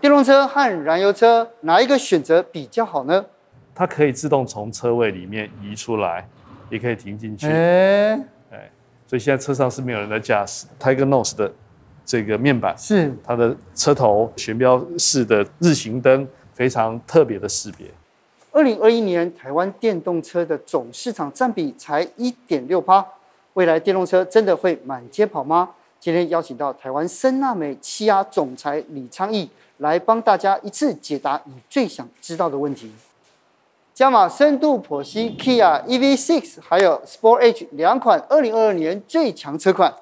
电动车和燃油车哪一个选择比较好呢？它可以自动从车位里面移出来，也可以停进去。哎，哎，所以现在车上是没有人在驾驶。Tiger Nose 的这个面板是它的车头悬标式的日行灯，非常特别的识别。二零二一年台湾电动车的总市场占比才一点六趴，未来电动车真的会满街跑吗？今天邀请到台湾森纳美起亚总裁李昌义来帮大家一次解答你最想知道的问题。加码深度剖析 Kia EV6 还有 Sportage 两款2022年最强车款。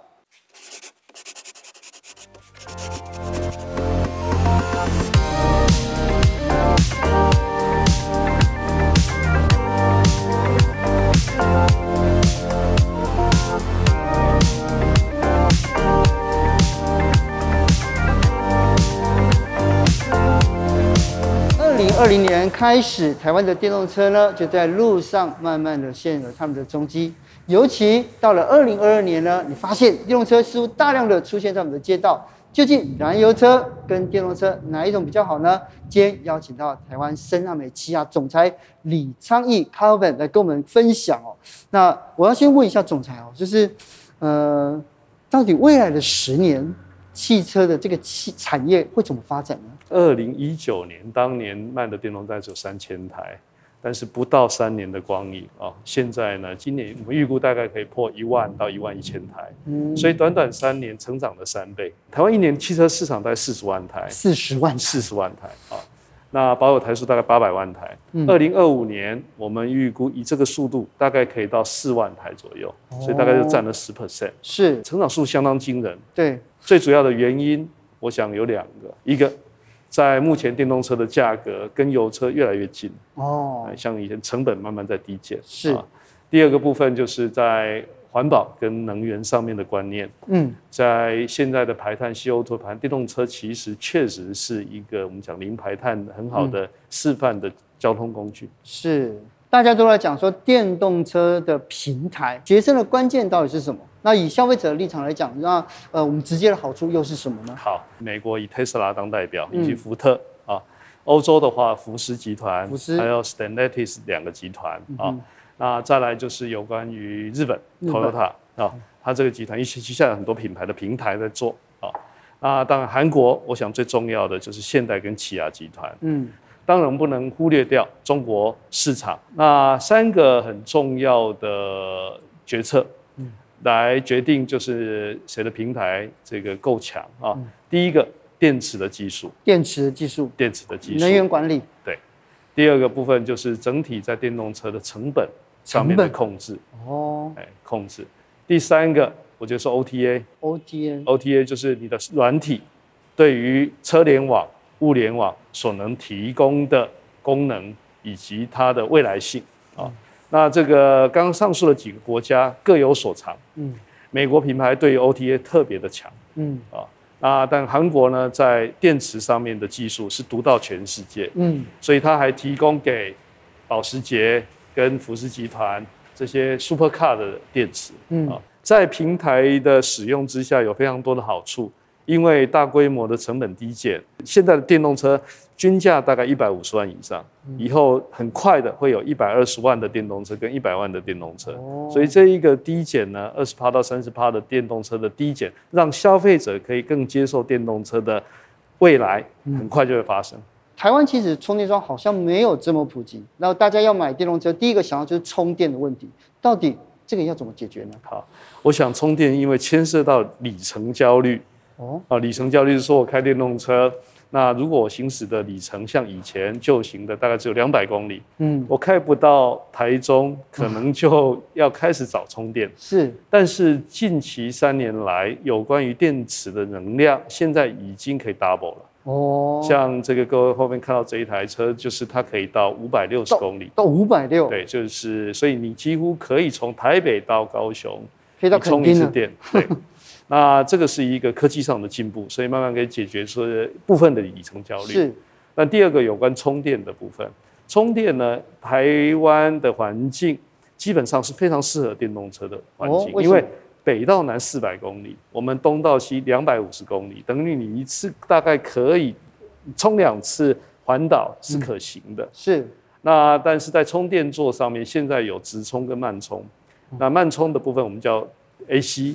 开始，台湾的电动车呢，就在路上慢慢的现了他们的踪迹。尤其到了二零二二年呢，你发现电动车似乎大量的出现在我们的街道。究竟燃油车跟电动车哪一种比较好呢？今天邀请到台湾森纳美起亚总裁李昌义 Calvin 来跟我们分享哦。那我要先问一下总裁哦，就是呃，到底未来的十年，汽车的这个汽产业会怎么发展呢？二零一九年当年卖的电动车只有三千台，但是不到三年的光阴啊，现在呢，今年我们预估大概可以破一万到一万一千台，嗯，所以短短三年成长了三倍。台湾一年汽车市场大概四十万台，四十万四十万台啊，那保有台数大概八百万台。二零二五年我们预估以这个速度大概可以到四万台左右，所以大概就占了十 percent，是成长速度相当惊人。对。最主要的原因，我想有两个，一个在目前电动车的价格跟油车越来越近哦，像以前成本慢慢在递减是、啊。第二个部分就是在环保跟能源上面的观念，嗯，在现在的排碳 CO2 排，电动车其实确实是一个我们讲零排碳很好的示范的交通工具。是，大家都在讲说电动车的平台决胜的关键到底是什么？那以消费者的立场来讲，那呃，我们直接的好处又是什么呢？好，美国以特斯拉当代表，以及福特、嗯、啊，欧洲的话，福斯集团，福斯，还有 Stellantis 两个集团、嗯、啊。那再来就是有关于日本 Toyota 啊，它这个集团一起旗下有很多品牌的平台在做啊。那当然韩国，我想最重要的就是现代跟起亚集团。嗯，当然不能忽略掉中国市场。那三个很重要的决策。来决定就是谁的平台这个够强啊？嗯、第一个电池的技术，电池的技术，电池的技术，能源管理。对。第二个部分就是整体在电动车的成本上面的控制。哦，哎，控制。第三个，我觉得是 OTA，OTA，OTA 就是你的软体对于车联网、物联网所能提供的功能以及它的未来性啊。嗯那这个刚刚上述的几个国家各有所长，嗯，美国品牌对于 OTA 特别的强，嗯。啊，那但韩国呢，在电池上面的技术是独到全世界，嗯，所以它还提供给保时捷跟福斯集团这些 Super Car 的电池，嗯。啊，在平台的使用之下有非常多的好处。因为大规模的成本低减，现在的电动车均价大概一百五十万以上，以后很快的会有一百二十万的电动车跟一百万的电动车，所以这一个低减呢，二十趴到三十趴的电动车的低减，让消费者可以更接受电动车的未来，很快就会发生。台湾其实充电桩好像没有这么普及，然后大家要买电动车，第一个想到就是充电的问题，到底这个要怎么解决呢？好，我想充电因为牵涉到里程焦虑。哦，啊，里程焦虑是说我开电动车，那如果我行驶的里程像以前旧型的大概只有两百公里，嗯，我开不到台中，可能就要开始找充电。是，但是近期三年来，有关于电池的能量，现在已经可以 double 了。哦，像这个各位后面看到这一台车，就是它可以到五百六十公里，到五百六，对，就是所以你几乎可以从台北到高雄，可以到充一次电，对。那这个是一个科技上的进步，所以慢慢可以解决说部分的里程焦虑。是。那第二个有关充电的部分，充电呢，台湾的环境基本上是非常适合电动车的环境，因为北到南四百公里，我们东到西两百五十公里，等于你一次大概可以充两次环岛是可行的。嗯、是。那但是在充电座上面，现在有直充跟慢充。那慢充的部分我们叫 AC，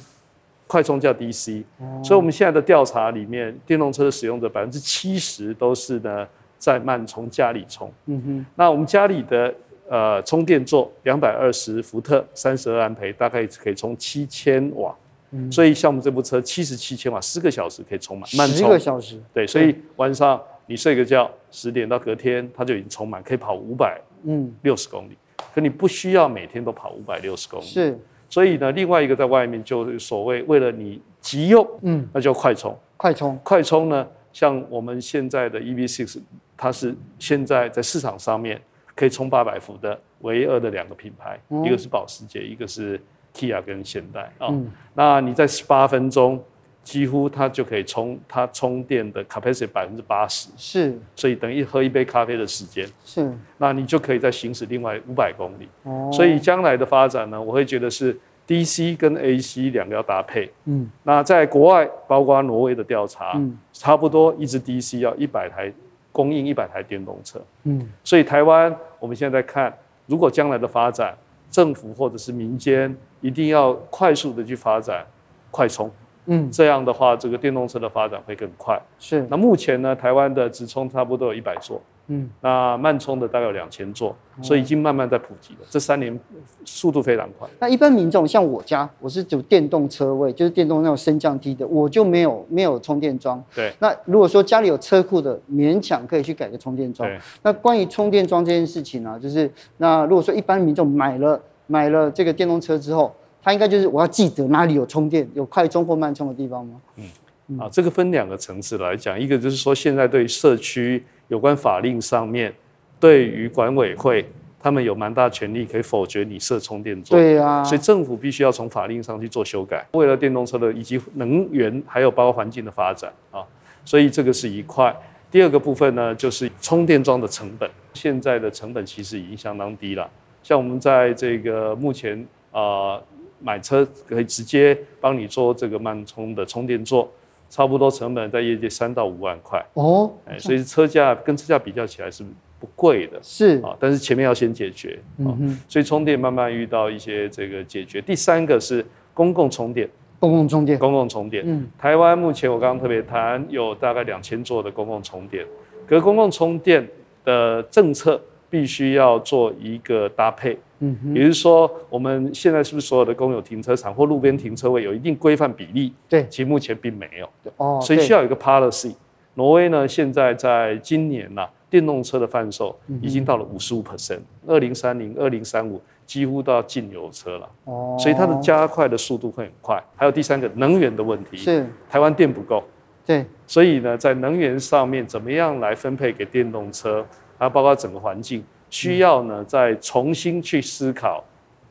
快充叫 DC。所以我们现在的调查里面，电动车的使用者百分之七十都是呢在慢充家里充。嗯哼。那我们家里的呃充电座两百二十伏特，三十二安培，大概可以充七千瓦。嗯。所以像我们这部车七十七千瓦，十个小时可以充满。慢充。十个小时。对，所以晚上。你睡个觉，十点到隔天它就已经充满，可以跑五百嗯六十公里。可你不需要每天都跑五百六十公里。是。所以呢，另外一个在外面就是所谓为了你急用，嗯，那叫快充。快充。快充呢，像我们现在的 EV6，它是现在在市场上面可以充八百伏的唯二的两个品牌，嗯、一个是保时捷，一个是 Kia 跟现代啊。哦嗯、那你在十八分钟。几乎它就可以充，它充电的 capacity 百分之八十，是，所以等于喝一杯咖啡的时间，是，那你就可以再行驶另外五百公里。哦，所以将来的发展呢，我会觉得是 DC 跟 AC 两个要搭配。嗯，那在国外，包括挪威的调查，嗯，差不多一支 DC 要一百台供应一百台电动车。嗯，所以台湾我们现在在看，如果将来的发展，政府或者是民间一定要快速的去发展快充。嗯，这样的话，这个电动车的发展会更快。是。那目前呢，台湾的直充差不多有一百座，嗯，那慢充的大概有两千座，所以已经慢慢在普及了。这三年速度非常快。那一般民众像我家，我是走电动车位，就是电动那种升降梯的，我就没有没有充电桩。对。那如果说家里有车库的，勉强可以去改个充电桩。对。那关于充电桩这件事情呢，就是那如果说一般民众买了买了这个电动车之后。它应该就是我要记得哪里有充电、有快充或慢充的地方吗？嗯，啊，这个分两个层次来讲，一个就是说现在对社区有关法令上面，对于管委会，他们有蛮大权力可以否决你设充电桩。对啊，所以政府必须要从法令上去做修改，为了电动车的以及能源还有包括环境的发展啊，所以这个是一块。第二个部分呢，就是充电桩的成本，现在的成本其实已经相当低了，像我们在这个目前啊。呃买车可以直接帮你做这个慢充的充电座，差不多成本在业界三到五万块。哦，哎，所以车价跟车价比较起来是不贵的，是。啊，但是前面要先解决。啊，所以充电慢慢遇到一些这个解决。第三个是公共充电，公共充电，公共充电。嗯，台湾目前我刚刚特别谈有大概两千座的公共充电，可是公共充电的政策必须要做一个搭配。嗯，也就是说，我们现在是不是所有的公有停车场或路边停车位有一定规范比例？对，其实目前并没有。哦，所以需要有一个 policy。挪威呢，现在在今年呐、啊，电动车的贩售已经到了五十五 percent，二零三零、二零三五几乎都要禁油车了。哦，所以它的加快的速度会很快。还有第三个能源的问题，是台湾电不够。对，所以呢，在能源上面怎么样来分配给电动车，还有包括整个环境。需要呢，再重新去思考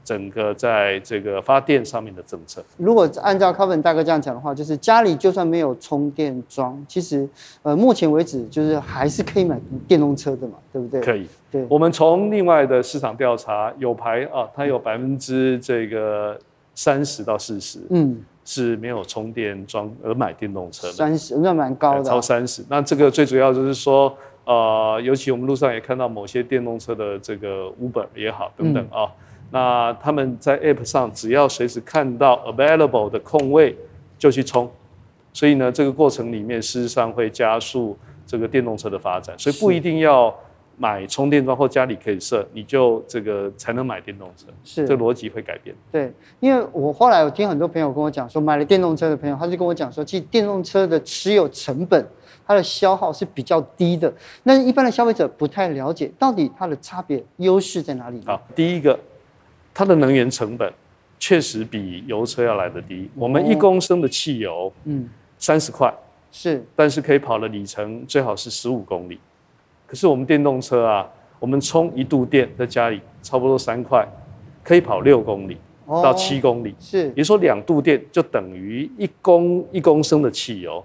整个在这个发电上面的政策。如果按照 Calvin 大哥这样讲的话，就是家里就算没有充电桩，其实呃，目前为止就是还是可以买电动车的嘛，对不对？可以。对。我们从另外的市场调查，有牌啊，它有百分之这个三十到四十，嗯，是没有充电桩而买电动车的。三十那蛮高的。超三十。那这个最主要就是说。呃，尤其我们路上也看到某些电动车的这个 Uber 也好等等啊，嗯、那他们在 App 上只要随时看到 Available 的空位就去充，所以呢，这个过程里面事实上会加速这个电动车的发展，所以不一定要买充电桩或家里可以设，你就这个才能买电动车，是这逻辑会改变。对，因为我后来我听很多朋友跟我讲说，买了电动车的朋友，他就跟我讲说，其实电动车的持有成本。它的消耗是比较低的，那一般的消费者不太了解，到底它的差别优势在哪里？好，第一个，它的能源成本确实比油车要来的低。哦、我们一公升的汽油，嗯，三十块是，但是可以跑的里程最好是十五公里。可是我们电动车啊，我们充一度电在家里差不多三块，可以跑六公里到七公里，哦、是，也就是说两度电就等于一公一公升的汽油。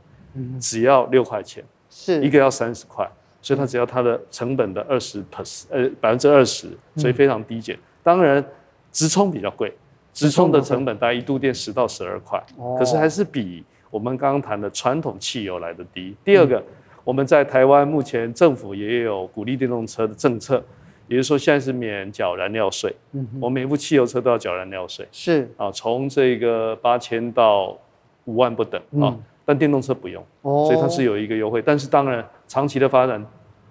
只要六块钱，是。一个要三十块，所以它只要它的成本的二十 percent，呃，百分之二十，所以非常低减。当然，直充比较贵，直充的成本大概一度电十到十二块，可是还是比我们刚刚谈的传统汽油来的低。第二个，我们在台湾目前政府也有鼓励电动车的政策，也就是说现在是免缴燃料税。嗯，我们每部汽油车都要缴燃料税。是。啊，从这个八千到五万不等啊，嗯、但电动车不用，哦、所以它是有一个优惠。但是当然，长期的发展，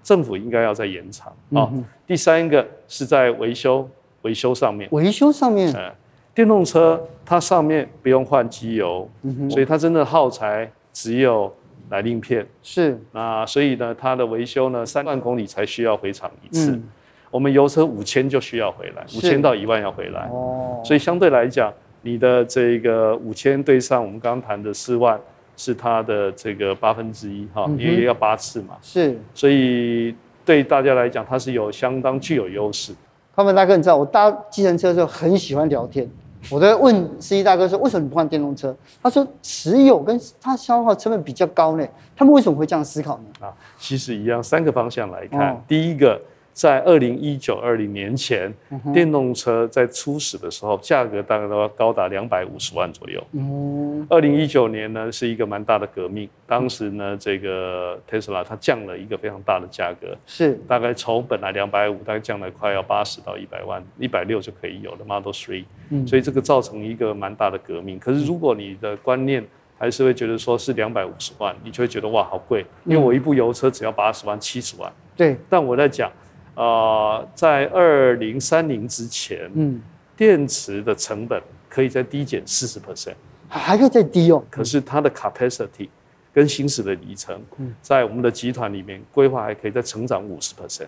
政府应该要再延长啊。第三个是在维修维修上面，维修上面，嗯，电动车它上面不用换机油，嗯、所以它真的耗材只有。来令片是那，所以呢，它的维修呢，三万公里才需要回厂一次。嗯、我们油车五千就需要回来，五千到一万要回来。哦，所以相对来讲，你的这个五千对上我们刚刚谈的四万，是它的这个八分之一哈，因为也要八次嘛。是，所以对大家来讲，它是有相当具有优势。他们大哥，你知道我搭计程车的时候很喜欢聊天。我在问司机大哥说：“为什么你不换电动车？”他说：“持有跟它消耗成本比较高呢。”他们为什么会这样思考呢？啊，其实一样，三个方向来看，哦、第一个。在二零一九二零年前，嗯、电动车在初始的时候，价格大概都要高达两百五十万左右。二零一九年呢，是一个蛮大的革命。当时呢，这个特斯拉它降了一个非常大的价格，是大概从本来两百五，大概降了快要八十到一百万，一百六就可以有了 Model Three。嗯，所以这个造成一个蛮大的革命。可是如果你的观念还是会觉得说是两百五十万，你就会觉得哇好贵，因为我一部油车只要八十万、七十万。对，但我在讲。啊、呃，在二零三零之前，嗯，电池的成本可以再低减四十。percent，还可以再低哦。可是它的 capacity 跟行驶的里程，嗯、在我们的集团里面规划还可以再成长五十。percent，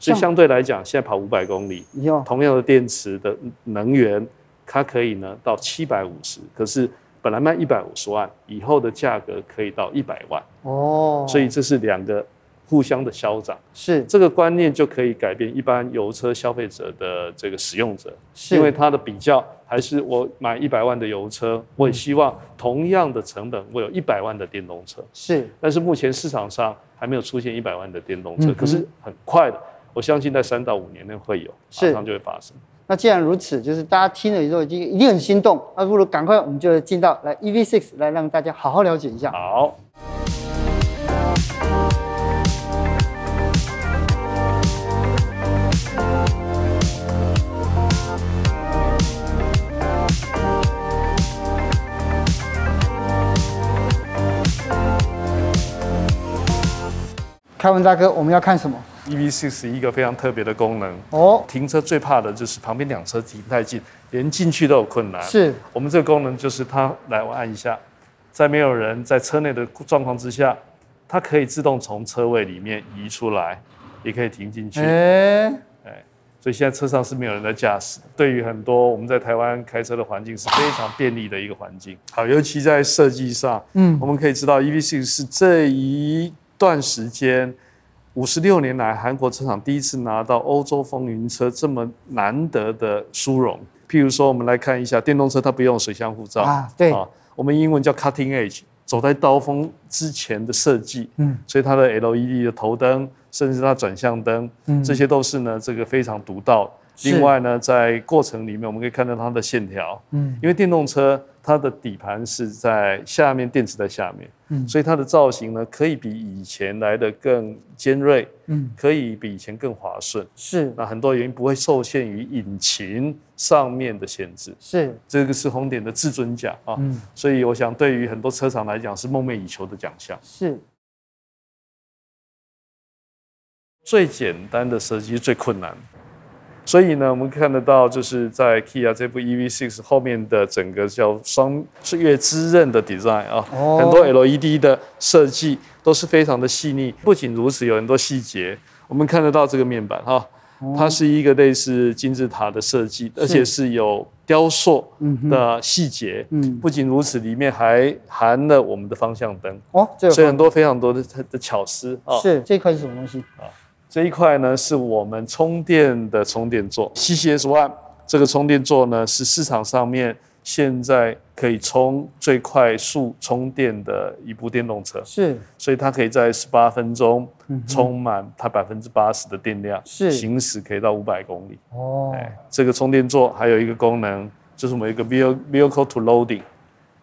所以相对来讲，现在跑五百公里，同样的电池的能源，它可以呢到七百五十，可是本来卖一百五十万，以后的价格可以到一百万。哦，所以这是两个。互相的消长。是。这个观念，就可以改变一般油车消费者的这个使用者，是。因为它的比较还是我买一百万的油车，我也希望同样的成本，我有一百万的电动车。是，但是目前市场上还没有出现一百万的电动车，嗯、可是很快的，我相信在三到五年内会有，马上就会发生。那既然如此，就是大家听了以后已经一定很心动，那不如赶快我们就进到来 EV6 来让大家好好了解一下。好。凯文大哥，我们要看什么？EV6 是一个非常特别的功能哦。停车最怕的就是旁边两车停太近，连进去都有困难。是我们这个功能，就是它来，我按一下，在没有人在车内的状况之下，它可以自动从车位里面移出来，也可以停进去。哎，所以现在车上是没有人在驾驶。对于很多我们在台湾开车的环境是非常便利的一个环境。好，尤其在设计上，嗯，我们可以知道 EV6 是这一。段时间，五十六年来，韩国车厂第一次拿到欧洲风云车这么难得的殊荣。譬如说，我们来看一下电动车，它不用水箱护罩啊，对啊，我们英文叫 cutting edge，走在刀锋之前的设计。嗯，所以它的 LED 的头灯，甚至它转向灯，嗯，这些都是呢这个非常独到。另外呢，在过程里面，我们可以看到它的线条，嗯，因为电动车它的底盘是在下面，电池在下面，嗯，所以它的造型呢，可以比以前来的更尖锐，嗯，可以比以前更滑顺，是。那很多原因不会受限于引擎上面的限制，是。这个是红点的至尊奖啊，嗯，所以我想对于很多车厂来讲是梦寐以求的奖项，是。最简单的设计最困难。所以呢，我们看得到，就是在 Kia 这部 EV6 后面的整个叫双月之刃的 design 啊，哦、很多 LED 的设计都是非常的细腻。不仅如此，有很多细节。我们看得到这个面板哈，它是一个类似金字塔的设计，而且是有雕塑的细节。嗯，不仅如此，里面还含了我们的方向灯哦，所以很多非常多的的巧思啊。是，这块是什么东西啊？这一块呢，是我们充电的充电座，CCS One 这个充电座呢，是市场上面现在可以充最快速充电的一部电动车，是，所以它可以在十八分钟充满它百分之八十的电量，是，行驶可以到五百公里。哦，这个充电座还有一个功能，就是我们一个 Vehicle to Loading，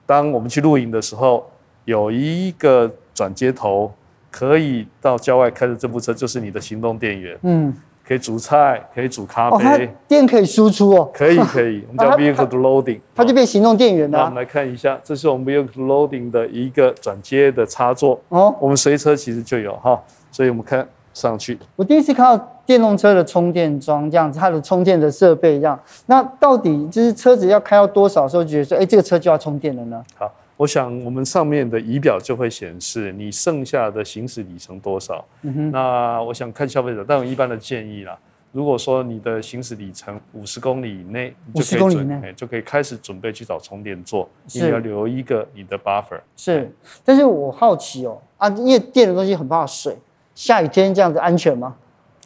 当我们去露营的时候，有一个转接头。可以到郊外开着这部车，就是你的行动电源。嗯。可以煮菜，可以煮咖啡。哦，电可以输出哦。可以可以，我们叫 vehicle loading，它就变行动电源了。那我们来看一下，这是我们 vehicle loading 的一个转接的插座。哦，我们随车其实就有哈，所以我们看上去。我第一次看到电动车的充电桩这样子，它的充电的设备这样。那到底就是车子要开到多少时候，觉得说，哎，这个车就要充电了呢？好。我想，我们上面的仪表就会显示你剩下的行驶里程多少。嗯哼。那我想看消费者，但我一般的建议啦，如果说你的行驶里程五十公里以内，五十公里以内就可以开始准备去找充电座，你要留一个你的 buffer。是，但是我好奇哦，啊，因为电的东西很怕水，下雨天这样子安全吗？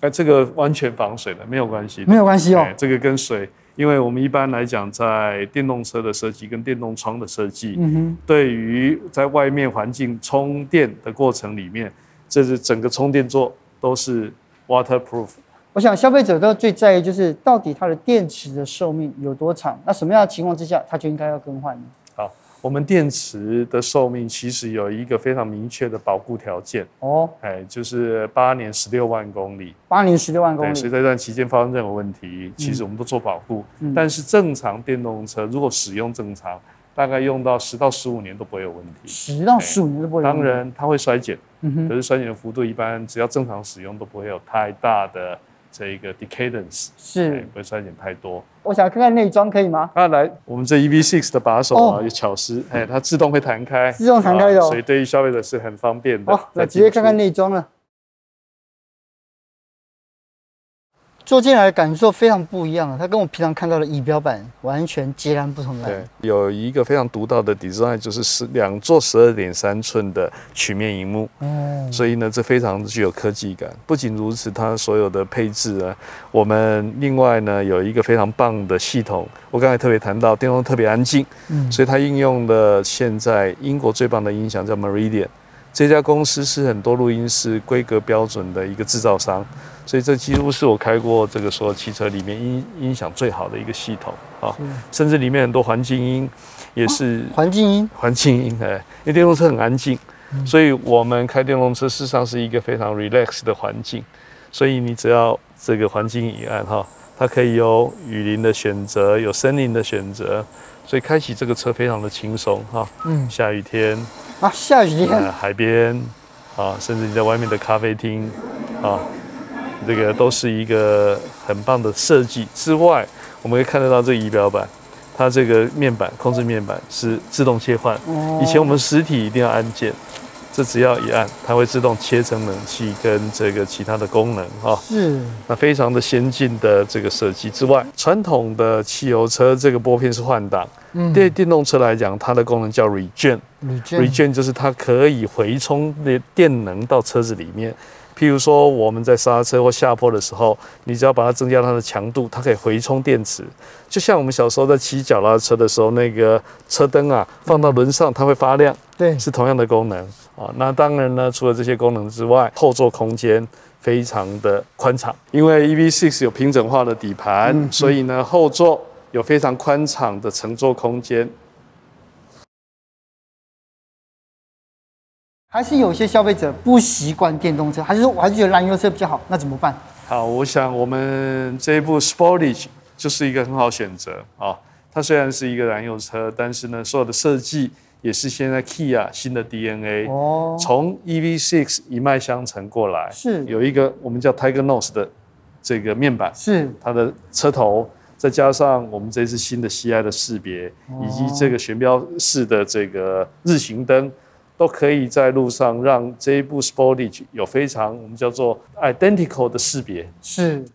哎，这个完全防水的，没有关系。没有关系哦，这个跟水。因为我们一般来讲，在电动车的设计跟电动窗的设计，嗯哼，对于在外面环境充电的过程里面，这是整个充电座都是 waterproof。我想消费者都最在意就是到底它的电池的寿命有多长，那什么样的情况之下，它就应该要更换呢？我们电池的寿命其实有一个非常明确的保护条件哦，哎，就是八年十六万公里，八年十六万公里，所以在这段期间发生任何问题，其实我们都做保护。嗯、但是正常电动车如果使用正常，大概用到十到十五年都不会有问题。十到十五年都不会有问题。当然它会衰减，可是衰减的幅度一般只要正常使用都不会有太大的。这一个 decadence 是不会衰减太多。我想看看内装可以吗？啊，来，我们这 EV6 的把手啊，有巧思，哎，它自动会弹开，自动弹开的，所以对于消费者是很方便的。好，来直接看看内装了。坐进来的感受非常不一样啊，它跟我平常看到的仪表板完全截然不同的。对，有一个非常独到的 design，就是十两座十二点三寸的曲面荧幕。嗯，所以呢，这非常具有科技感。不仅如此，它所有的配置啊，我们另外呢有一个非常棒的系统。我刚才特别谈到，电动特别安静，嗯，所以它应用了现在英国最棒的音响叫 Meridian。这家公司是很多录音室规格标准的一个制造商，所以这几乎是我开过这个所有汽车里面音音响最好的一个系统啊，甚至里面很多环境音也是环境音，环境音哎，因为电动车很安静，所以我们开电动车事实上是一个非常 relax 的环境，所以你只要这个环境一按哈，它可以有雨林的选择，有森林的选择。所以开启这个车非常的轻松哈，嗯，下雨天啊，下雨天，呃、海边啊，甚至你在外面的咖啡厅啊，这个都是一个很棒的设计。之外，我们可以看得到这个仪表板，它这个面板控制面板是自动切换。哦，以前我们实体一定要按键。这只要一按，它会自动切成冷气跟这个其他的功能哈。是，那非常的先进的这个设计之外，传统的汽油车这个拨片是换挡，嗯，对电动车来讲，它的功能叫 regen。regen 就是它可以回充的电能到车子里面。譬如说，我们在刹车或下坡的时候，你只要把它增加它的强度，它可以回充电池。就像我们小时候在骑脚踏车的时候，那个车灯啊，放到轮上它会发亮，对，是同样的功能啊。那当然呢，除了这些功能之外，后座空间非常的宽敞，因为 EV6 有平整化的底盘，所以呢，后座有非常宽敞的乘坐空间。还是有些消费者不习惯电动车，还是说我还是觉得燃油车比较好，那怎么办？好，我想我们这一部 Sportage 就是一个很好选择啊。它虽然是一个燃油车，但是呢，所有的设计也是现在 Kia 新的 DNA 哦，从 EV6 一脉相承过来，是有一个我们叫 Tiger Nose 的这个面板，是它的车头，再加上我们这次新的 CI 的识别，以及这个悬标式的这个日行灯。都可以在路上让这一部 Sportage 有非常我们叫做 identical 的识别。是。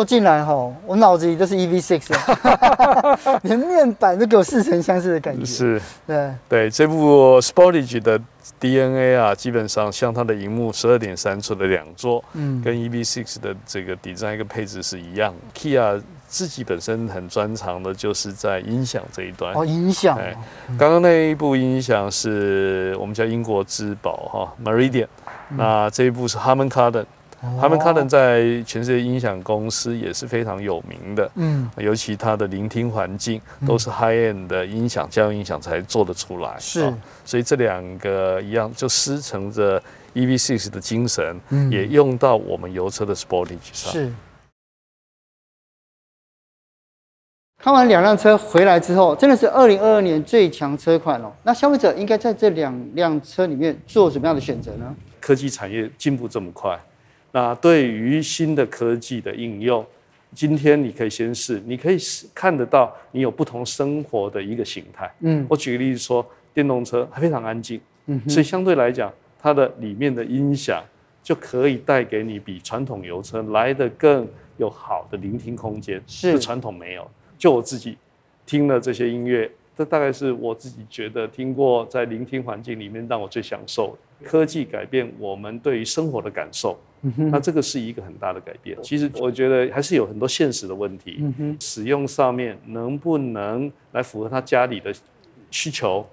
坐进来哈，我脑子里都是 EV6，连面板都给我似曾相识的感觉。是，对对，这部 Sportage 的 DNA 啊，基本上像它的荧幕十二点三寸的两座，嗯，跟 EV6 的这个底盘一个配置是一样。Kia 自己本身很专长的，就是在音响这一端。哦，音响。哎，刚刚那一部音响是我们叫英国之宝哈，Meridian。那这一部是 Harman Kardon。Harman Kardon 在全世界音响公司也是非常有名的。嗯。尤其它的聆听环境都是 high end 的音响，家用音响才做得出来。是。所以这两个一样，就师承着 EV6 的精神，也用到我们油车的 Sportage 上。是。看完两辆车回来之后，真的是二零二二年最强车款哦。那消费者应该在这两辆车里面做什么样的选择呢？科技产业进步这么快，那对于新的科技的应用，今天你可以先试，你可以看得到你有不同生活的一个形态。嗯，我举个例子说，电动车还非常安静，嗯，所以相对来讲，它的里面的音响就可以带给你比传统油车来得更有好的聆听空间，是传统没有。就我自己听了这些音乐，这大概是我自己觉得听过在聆听环境里面让我最享受的。科技改变我们对于生活的感受，那这个是一个很大的改变。其实我觉得还是有很多现实的问题，使用上面能不能来符合他家里的需求，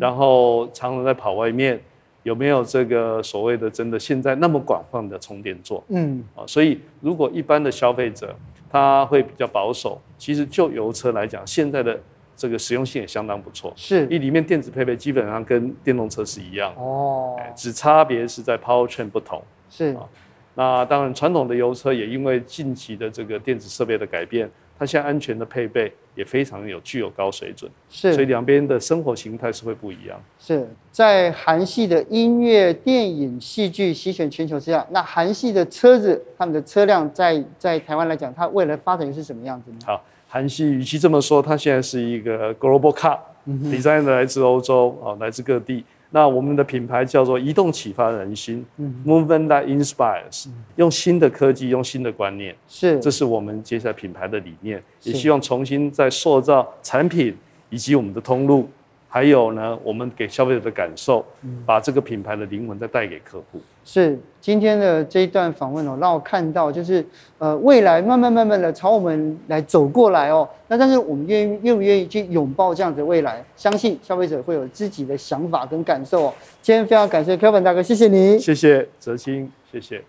然后常常在跑外面，有没有这个所谓的真的现在那么广泛的充电座？嗯，啊，所以如果一般的消费者，他会比较保守。其实就油车来讲，现在的这个实用性也相当不错。是，因为里面电子配备基本上跟电动车是一样。哦。只差别是在 powertrain 不同。是。啊，那当然，传统的油车也因为近期的这个电子设备的改变。它现在安全的配备也非常有具有高水准，是，所以两边的生活形态是会不一样。是在韩系的音乐、电影、戏剧席卷全球之下，那韩系的车子，他们的车辆在在台湾来讲，它未来发展又是什么样子呢？好，韩系与其这么说，它现在是一个 global car，design 来自欧洲啊，来自各地。那我们的品牌叫做移动启发人心，Movement that inspires，用新的科技，用新的观念，是，这是我们接下来品牌的理念，也希望重新再塑造产品以及我们的通路。还有呢，我们给消费者的感受，把这个品牌的灵魂再带给客户。是今天的这一段访问哦，让我看到就是呃，未来慢慢慢慢的朝我们来走过来哦。那但是我们愿意愿不愿意去拥抱这样子的未来？相信消费者会有自己的想法跟感受哦。今天非常感谢 Kevin 大哥，谢谢你，谢谢泽清，谢谢。